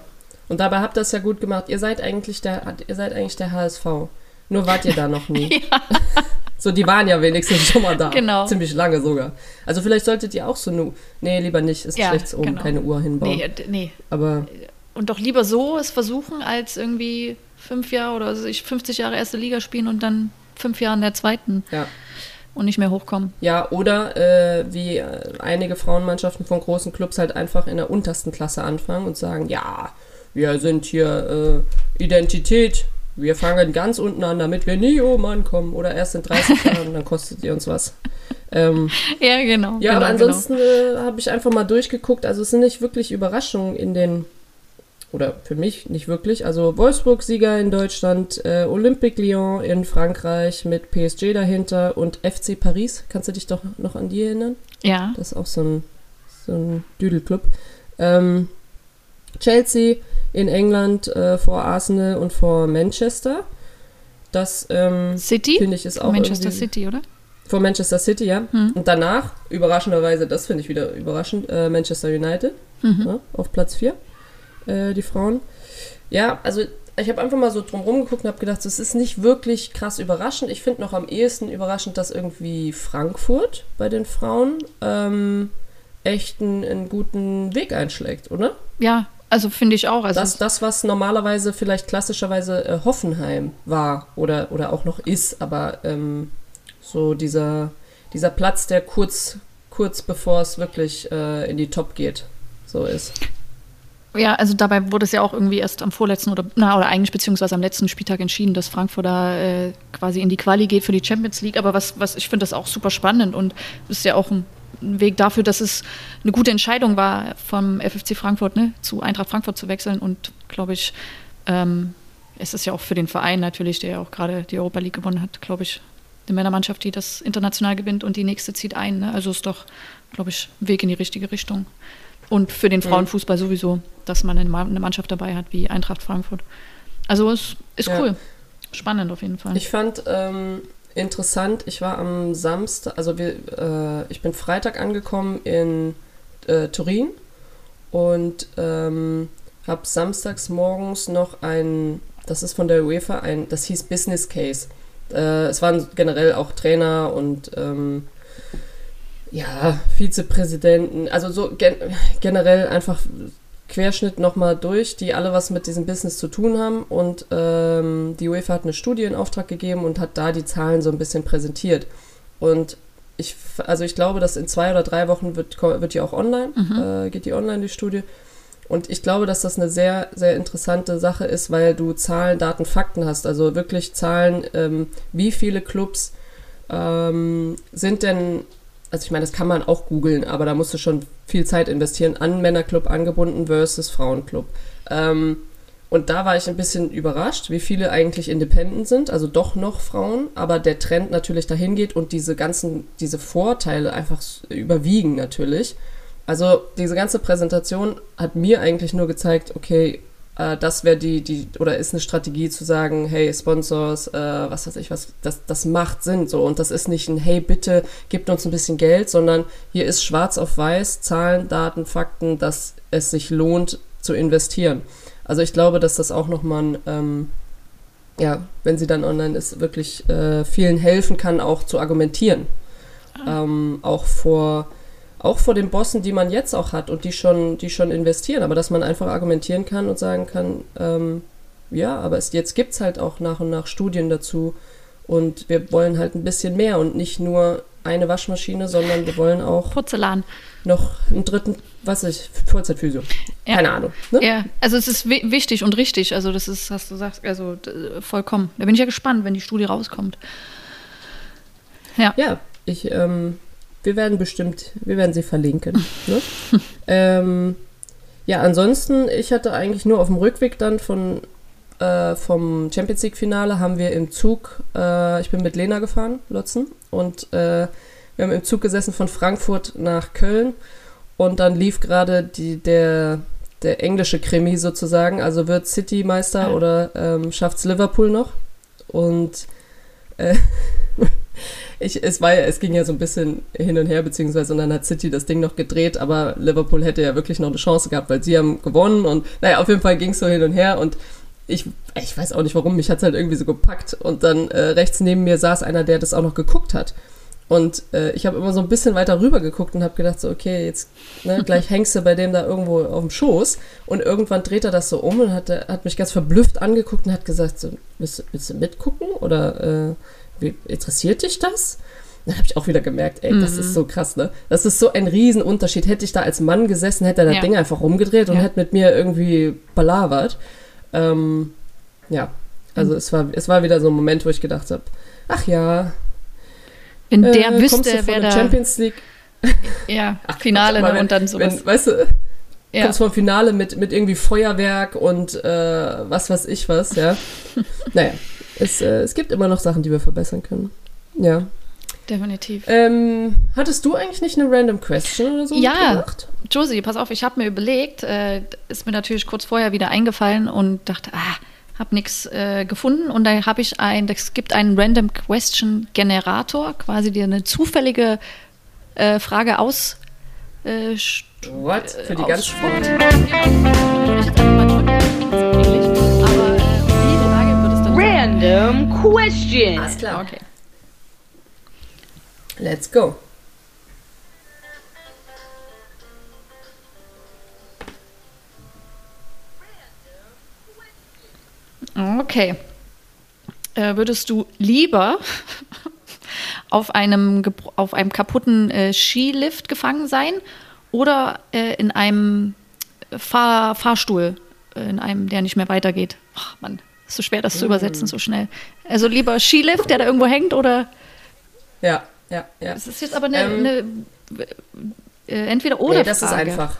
Und dabei habt ihr es ja gut gemacht. Ihr seid eigentlich der, ihr seid eigentlich der HSV. Nur wart ihr da noch nie. So, die waren ja wenigstens schon mal da. Genau. Ziemlich lange sogar. Also vielleicht solltet ihr auch so nu. Nee, lieber nicht. Ist Ja, schlecht oben, genau. keine Uhr hinbauen. nee, nee. Aber Und doch lieber so es versuchen, als irgendwie fünf Jahre oder also ich 50 Jahre erste Liga spielen und dann fünf Jahre in der zweiten ja. Und nicht mehr hochkommen. Ja, oder äh, wie äh, einige Frauenmannschaften von großen Clubs halt einfach in der untersten Klasse anfangen und sagen, ja, wir sind hier äh, Identität, wir fangen ganz unten an, damit wir nie oben ankommen. Oder erst in 30 Jahren, dann kostet ihr uns was. Ähm, Ja, genau. ja, genau, aber ansonsten äh, habe ich einfach mal durchgeguckt. Also es sind nicht wirklich Überraschungen in den, oder für mich nicht wirklich. Also Wolfsburg-Sieger in Deutschland, äh, Olympique Lyon in Frankreich mit PSG dahinter und FC Paris. Kannst du dich doch noch an die erinnern? Ja, Das ist auch so ein, so ein Düdelclub. Ähm, Chelsea in England äh, vor Arsenal und vor Manchester. Das ähm, City? finde ich ist auch Manchester City, oder? vor Manchester City, ja. Hm. Und danach, überraschenderweise, das finde ich wieder überraschend, äh, Manchester United Mhm. ja, auf Platz 4, äh, die Frauen. Ja, also ich habe einfach mal so drumherum geguckt und habe gedacht, das ist nicht wirklich krass überraschend. Ich finde noch am ehesten überraschend, dass irgendwie Frankfurt bei den Frauen ähm, echt einen, einen guten Weg einschlägt, oder? Ja, also finde ich auch. Also Das, das, was normalerweise vielleicht klassischerweise äh, Hoffenheim war oder, oder auch noch ist, aber ähm, so dieser, dieser Platz, der kurz, kurz bevor es wirklich äh, in die Top geht, so ist. Ja, also dabei wurde es ja auch irgendwie erst am vorletzten oder na oder eigentlich beziehungsweise am letzten Spieltag entschieden, dass Frankfurt da äh, quasi in die Quali geht für die Champions League. Aber was, was ich finde das auch super spannend und ist ja auch ein, Weg dafür, dass es eine gute Entscheidung war, vom FFC Frankfurt ne, zu Eintracht Frankfurt zu wechseln. Und glaube ich, ähm, es ist ja auch für den Verein natürlich, der ja auch gerade die Europa League gewonnen hat, glaube ich, eine Männermannschaft, die das international gewinnt und die nächste zieht ein. Ne? Also ist doch, glaube ich, ein Weg in die richtige Richtung. Und für den Frauenfußball sowieso, dass man eine Ma- eine Mannschaft dabei hat wie Eintracht Frankfurt. Also es ist Ja. cool. Spannend auf jeden Fall. Ich fand ähm, interessant, ich war am Samstag, also wir, äh, ich bin Freitag angekommen in äh, Turin und ähm, habe samstags morgens noch ein, das ist von der UEFA, ein, das hieß Business Case. Äh, es waren generell auch Trainer und ähm, ja, Vizepräsidenten, also so gen generell einfach Querschnitt nochmal durch, die alle was mit diesem Business zu tun haben. Und ähm, die UEFA hat eine Studie in Auftrag gegeben und hat da die Zahlen so ein bisschen präsentiert. Und ich, also ich glaube, dass in zwei oder drei Wochen wird, wird die auch online, äh, geht die online, die Studie. Und ich glaube, dass das eine sehr, sehr interessante Sache ist, weil du Zahlen, Daten, Fakten hast. Also wirklich Zahlen, ähm, wie viele Clubs ähm, sind denn, also ich meine, das kann man auch googeln, aber da musst du schon viel Zeit investieren, an Männerclub angebunden versus Frauenclub. Ähm, und da war ich ein bisschen überrascht, wie viele eigentlich independent sind, also doch noch Frauen, aber der Trend natürlich dahin geht und diese ganzen, diese Vorteile einfach überwiegen natürlich. Also diese ganze Präsentation hat mir eigentlich nur gezeigt, okay, äh, das wäre die, die, oder ist eine Strategie zu sagen, hey, Sponsors, äh, was weiß ich was, das, das macht Sinn so. Und das ist nicht ein, hey, bitte gebt uns ein bisschen Geld, sondern hier ist schwarz auf weiß, Zahlen, Daten, Fakten, dass es sich lohnt zu investieren. Also ich glaube, dass das auch nochmal ein, ähm, ja, wenn sie dann online ist, wirklich äh, vielen helfen kann, auch zu argumentieren. Ähm, auch vor auch vor den Bossen, die man jetzt auch hat und die schon, die schon investieren, aber dass man einfach argumentieren kann und sagen kann, ähm, ja, aber es, jetzt gibt es halt auch nach und nach Studien dazu und wir wollen halt ein bisschen mehr und nicht nur eine Waschmaschine, sondern wir wollen auch Porzellan. noch einen dritten, was ich, Vollzeitphysio. Ja. Keine Ahnung. Ne? Ja, also es ist wi wichtig und richtig. Also das ist, hast du gesagt, also vollkommen. Da bin ich ja gespannt, wenn die Studie rauskommt. Ja. Ja, ich, ähm, wir werden bestimmt, wir werden sie verlinken. Ne? ähm, ja, ansonsten, ich hatte eigentlich nur auf dem Rückweg dann von äh, vom Champions League Finale haben wir im Zug, äh, ich bin mit Lena gefahren, Lotzen, und äh, wir haben im Zug gesessen von Frankfurt nach Köln und dann lief gerade die, der, der englische Krimi sozusagen, also wird City Meister Ja. oder ähm, schafft's Liverpool noch und äh, ich, es war ja, es ging ja so ein bisschen hin und her, beziehungsweise und dann hat City das Ding noch gedreht, aber Liverpool hätte ja wirklich noch eine Chance gehabt, weil sie haben gewonnen und naja, auf jeden Fall ging es so hin und her und ich, ich weiß auch nicht warum, mich hat es halt irgendwie so gepackt und dann äh, rechts neben mir saß einer, der das auch noch geguckt hat. Und äh, ich habe immer so ein bisschen weiter rüber geguckt und habe gedacht, so, okay, jetzt ne, gleich hängst du bei dem da irgendwo auf dem Schoß. Und irgendwann dreht er das so um und hat, hat mich ganz verblüfft angeguckt und hat gesagt, so, willst, willst du mitgucken? Oder äh, interessiert dich das? Dann habe ich auch wieder gemerkt, ey, das ist so krass, ne? Das ist so ein Riesenunterschied. Hätte ich da als Mann gesessen, hätte er das Ja. Ding einfach rumgedreht und Ja. hätte mit mir irgendwie palavert. Ähm, ja, also es, war, es war wieder so ein Moment, wo ich gedacht habe, ach ja, Wenn der äh, du wüsste, von wer der da Champions League ja, Finale aber ne, wenn- und dann sowas. Wenn, weißt du, ja. kommst vom Finale mit, mit irgendwie Feuerwerk und äh, was weiß ich was, ja. naja, es, äh, es gibt immer noch Sachen, die wir verbessern können. Ja. Definitiv. Ähm, hattest du eigentlich nicht eine random question oder so Ja. mitgebracht? Josie, pass auf, ich habe mir überlegt, äh, ist mir natürlich kurz vorher wieder eingefallen und dachte, ah, habe nichts äh, gefunden und da habe ich ein, es gibt einen Random Question Generator, quasi dir eine zufällige äh, Frage aus äh, What? Für die äh, ganz ausspuckt. Random question. Alles klar. Okay. Let's go. Okay. Äh, würdest du lieber auf einem, auf einem kaputten äh, Skilift gefangen sein oder äh, in einem Fahr Fahrstuhl, äh, in einem, der nicht mehr weitergeht? Ach, Mann, ist so schwer, das zu übersetzen so schnell. Also lieber Skilift, der da irgendwo hängt, oder? Ja, ja, ja. Es ist jetzt aber eine, Ähm, eine äh, entweder oder nee, das Frage. ist einfach.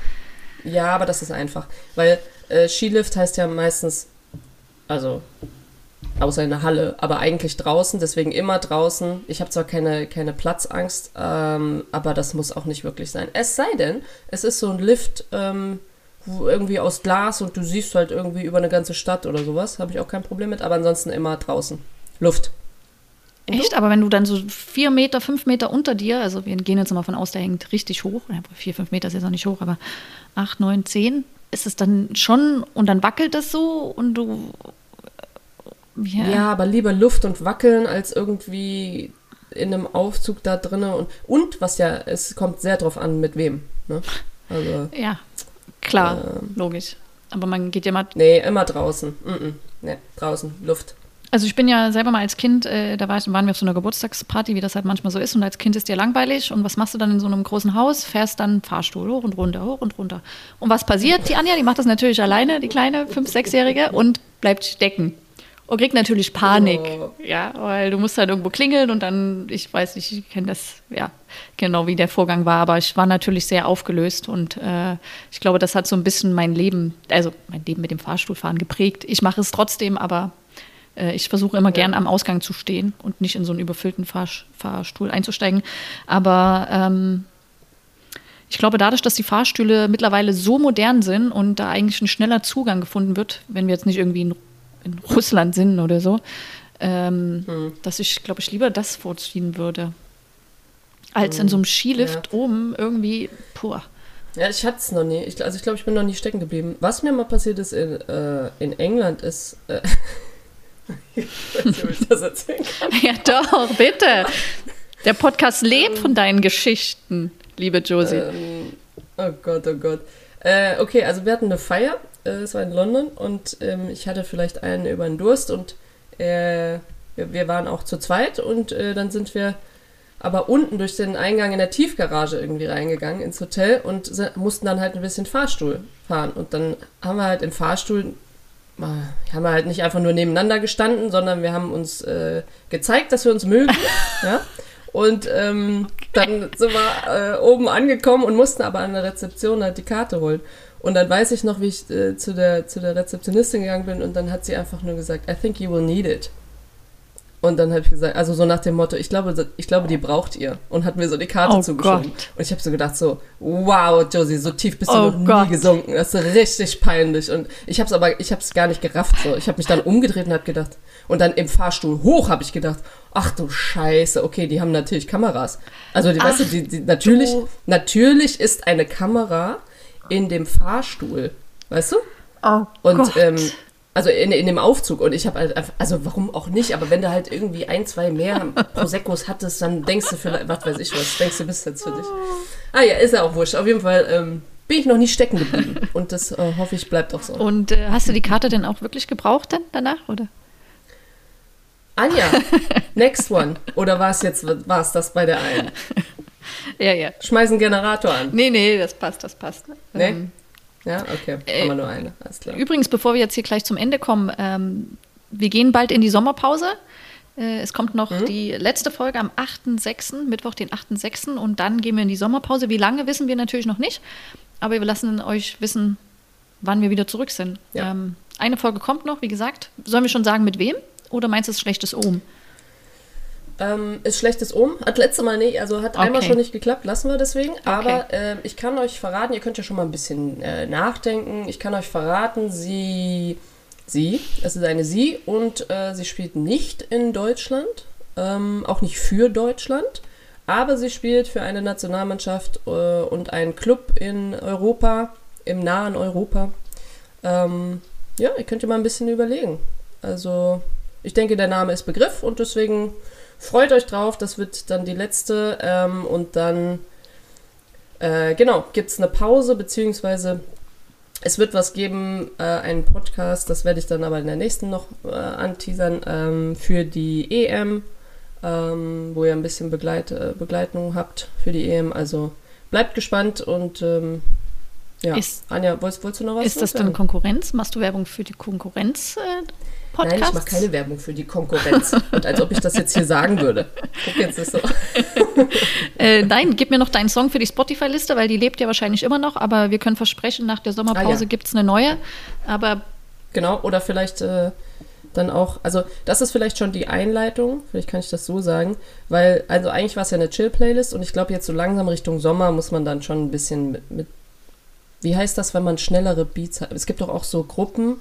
Ja, aber das ist einfach. Weil äh, Skilift heißt ja meistens, also außer in der Halle, aber eigentlich draußen, deswegen immer draußen. Ich habe zwar keine, keine Platzangst, ähm, aber das muss auch nicht wirklich sein. Es sei denn, es ist so ein Lift, ähm, irgendwie aus Glas und du siehst halt irgendwie über eine ganze Stadt oder sowas. Habe ich auch kein Problem mit, aber ansonsten immer draußen. Luft. Echt? Aber wenn du dann so vier Meter, fünf Meter unter dir, also wir gehen jetzt mal von aus, der hängt richtig hoch, ja, vier, fünf Meter ist jetzt noch nicht hoch, aber acht, neun, zehn, ist es dann schon und dann wackelt das so und du. Ja. Ja, aber lieber Luft und Wackeln als irgendwie in einem Aufzug da drinnen. Und, und was ja, es kommt sehr drauf an, mit wem. Ne? Also, Ja, klar, Ähm. logisch. Aber man geht ja mal. nee, immer draußen. Mm -mm. Nee, draußen, Luft. Also ich bin ja selber mal als Kind, äh, da war ich, waren wir auf so einer Geburtstagsparty, wie das halt manchmal so ist. Und als Kind ist dir langweilig. Und was machst du dann in so einem großen Haus? Fährst dann Fahrstuhl hoch und runter, hoch und runter. Und was passiert? Die Anja, die macht das natürlich alleine, die kleine fünf-, sechsjährige, und bleibt stecken. Und kriegt natürlich Panik. Oh. Ja, weil du musst halt irgendwo klingeln und dann, ich weiß nicht, ich kenne das, ja, genau wie der Vorgang war, aber ich war natürlich sehr aufgelöst und äh, ich glaube, das hat so ein bisschen mein Leben, also mein Leben mit dem Fahrstuhlfahren geprägt. Ich mache es trotzdem, aber äh, ich versuche immer gern am Ausgang zu stehen und nicht in so einen überfüllten Fahr Fahrstuhl einzusteigen. Aber ähm, ich glaube, dadurch, dass die Fahrstühle mittlerweile so modern sind und da eigentlich ein schneller Zugang gefunden wird, wenn wir jetzt nicht irgendwie in, in Russland sind oder so, ähm, dass ich, glaube ich, lieber das vorziehen würde. Als in so einem Skilift oben irgendwie, puh. Ja, ich hatte es noch nie. Ich, also ich glaube, ich bin noch nie stecken geblieben. Was mir mal passiert ist in, äh, in England ist... Äh, ich weiß nicht, ob ich das erzählen kann. Ja, doch, bitte. Der Podcast lebt von deinen Geschichten. liebe Josie. Ähm, oh Gott, oh Gott. Äh, okay, also wir hatten eine Feier, es war in London und ähm, ich hatte vielleicht einen über den Durst und äh, wir, waren auch zu zweit und äh, dann sind wir aber unten durch den Eingang in der Tiefgarage irgendwie reingegangen ins Hotel und mussten dann halt ein bisschen Fahrstuhl fahren. Und dann haben wir halt im Fahrstuhl, äh, haben wir halt nicht einfach nur nebeneinander gestanden, sondern wir haben uns äh, gezeigt, dass wir uns mögen. ja? Und ähm, dann sind wir äh, oben angekommen und mussten aber an der Rezeption halt die Karte holen. Und dann weiß ich noch, wie ich äh, zu, der, zu der Rezeptionistin gegangen bin und dann hat sie einfach nur gesagt, I think you will need it. Und dann habe ich gesagt, also so nach dem Motto, ich glaube, ich glaube, die braucht ihr. Und hat mir so die Karte Oh zugeschoben. Gott. Und ich habe so gedacht so, wow, Josie, so tief bist du Oh noch nie Gott. gesunken. Das ist richtig peinlich. Und ich habe es aber, ich habe es gar nicht gerafft. So. Ich habe mich dann umgedreht und habe gedacht, und dann im Fahrstuhl hoch habe ich gedacht, ach du Scheiße, okay, die haben natürlich Kameras. Also die, weißt du, die, die, natürlich, du. natürlich ist eine Kamera in dem Fahrstuhl, weißt du? Oh Und Gott. ähm, also in, in dem Aufzug und ich habe halt also warum auch nicht, aber wenn du halt irgendwie ein, zwei mehr Proseccos hattest, dann denkst du vielleicht, was weiß ich was, denkst du bist jetzt für dich. Ah ja, ist ja auch wurscht. Auf jeden Fall ähm, bin ich noch nie stecken geblieben und das äh, hoffe ich bleibt auch so. Und äh, hast du die Karte denn auch wirklich gebraucht dann danach, oder? Anja, next one. Oder war es jetzt, war es das bei der einen? Ja, ja. Schmeiß einen Generator an. Nee, nee, das passt, das passt. Nee? Ähm, Ja, okay, Äh, haben wir nur eine, alles klar. Übrigens, bevor wir jetzt hier gleich zum Ende kommen, ähm, wir gehen bald in die Sommerpause. Äh, es kommt noch Mhm. die letzte Folge am 8.6., Mittwoch, den 8.6. Und dann gehen wir in die Sommerpause. Wie lange, wissen wir natürlich noch nicht. Aber wir lassen euch wissen, wann wir wieder zurück sind. Ja. Ähm, eine Folge kommt noch, wie gesagt. Sollen wir schon sagen, mit wem? Oder meinst du, es ist schlechtes Ohm? Ähm, ist schlechtes Um. Hat letzte Mal nicht, also hat einmal Okay. schon nicht geklappt, lassen wir deswegen. Aber ähm, ich kann euch verraten, ihr könnt ja schon mal ein bisschen äh, nachdenken. Ich kann euch verraten, sie, sie, es ist eine sie und äh, sie spielt nicht in Deutschland, ähm, auch nicht für Deutschland, aber sie spielt für eine Nationalmannschaft äh, und einen Club in Europa, im nahen Europa. Ähm, ja, ihr könnt ja mal ein bisschen überlegen. Also, ich denke, der Name ist Begriff und deswegen freut euch drauf. Das wird dann die letzte. Ähm, und dann, äh, genau, gibt es eine Pause, beziehungsweise es wird was geben, äh, einen Podcast, das werde ich dann aber in der nächsten noch äh, anteasern, ähm, für die EM, ähm, wo ihr ein bisschen Begleit, äh, Begleitung habt für die EM. Also bleibt gespannt und ähm, ja. Ist- Anja, wolltest, wolltest du noch was ist das dann Konkurrenz? Machst du Werbung für die Konkurrenz? Äh, Nein, ich Podcasts? mache keine Werbung für die Konkurrenz. Und als ob ich das jetzt hier sagen würde. Guck jetzt ist so. Äh, nein, gib mir noch deinen Song für die Spotify-Liste, weil die lebt ja wahrscheinlich immer noch. Aber wir können versprechen, nach der Sommerpause Ah, ja. gibt es eine neue. Aber Genau, oder vielleicht äh, dann auch, also das ist vielleicht schon die Einleitung, vielleicht kann ich das so sagen, weil, also eigentlich war es ja eine Chill-Playlist und ich glaube jetzt so langsam Richtung Sommer muss man dann schon ein bisschen mit, mit wie heißt das, wenn man schnellere Beats hat? Es gibt doch auch so Gruppen,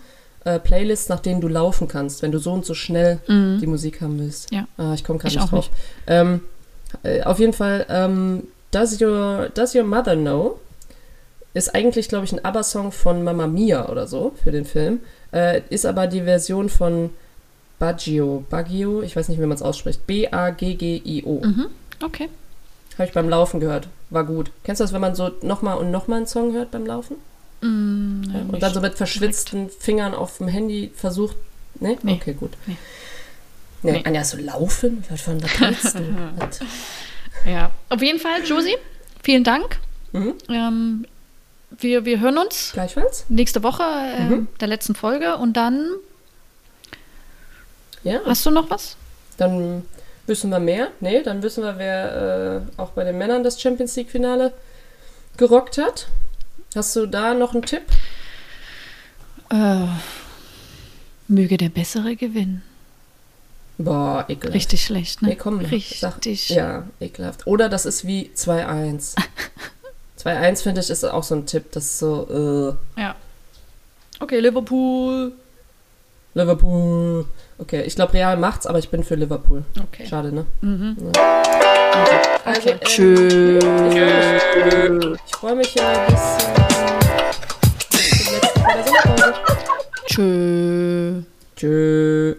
äh, Playlists, nach denen du laufen kannst, wenn du so und so schnell die Musik haben willst. Ja. Ah, ich komme Ich nicht drauf. Ähm, äh, auf jeden Fall, ähm, Does, Your, Does Your Mother Know? Ist eigentlich, glaube ich, ein ABBA-Song von Mamma Mia oder so für den Film. Äh, ist aber die Version von Baggio. Baggio, ich weiß nicht, wie man es ausspricht. B-A-G-G-I-O. mhm, okay. Habe ich beim Laufen gehört. War gut. Kennst du das, wenn man so nochmal und nochmal einen Song hört beim Laufen? Mm, Ja, und dann so mit verschwitzten Fingern auf dem Handy versucht. Ne? Nee. Okay, gut. Nee. Nee, Nee. Anja, so laufen? Was von was willst du? Was? Ja. Auf jeden Fall, Josie, vielen Dank. Mhm. Ähm, wir, wir hören uns Gleichfalls? nächste Woche äh, Mhm. der letzten Folge und dann Ja. hast du noch was? Dann wissen wir mehr. Nee, dann wissen wir, wer äh, auch bei den Männern das Champions League-Finale gerockt hat. Hast du da noch einen Tipp? Äh, möge der Bessere gewinnen. Boah, ekelhaft. Richtig schlecht, ne? Nee, komm, Richtig. sag, ja, ekelhaft. Oder das ist wie 2-1. 2-1 finde ich ist auch so ein Tipp, das ist so, äh, Ja. Okay, Liverpool. Liverpool. Okay, ich glaube, Real macht's, aber ich bin für Liverpool. Okay. Schade, ne? Mhm. Also, Okay. ähm, Tschüss. Ich freue mich ja bis äh, zum letzten Mal der Sommerpause. Tschö.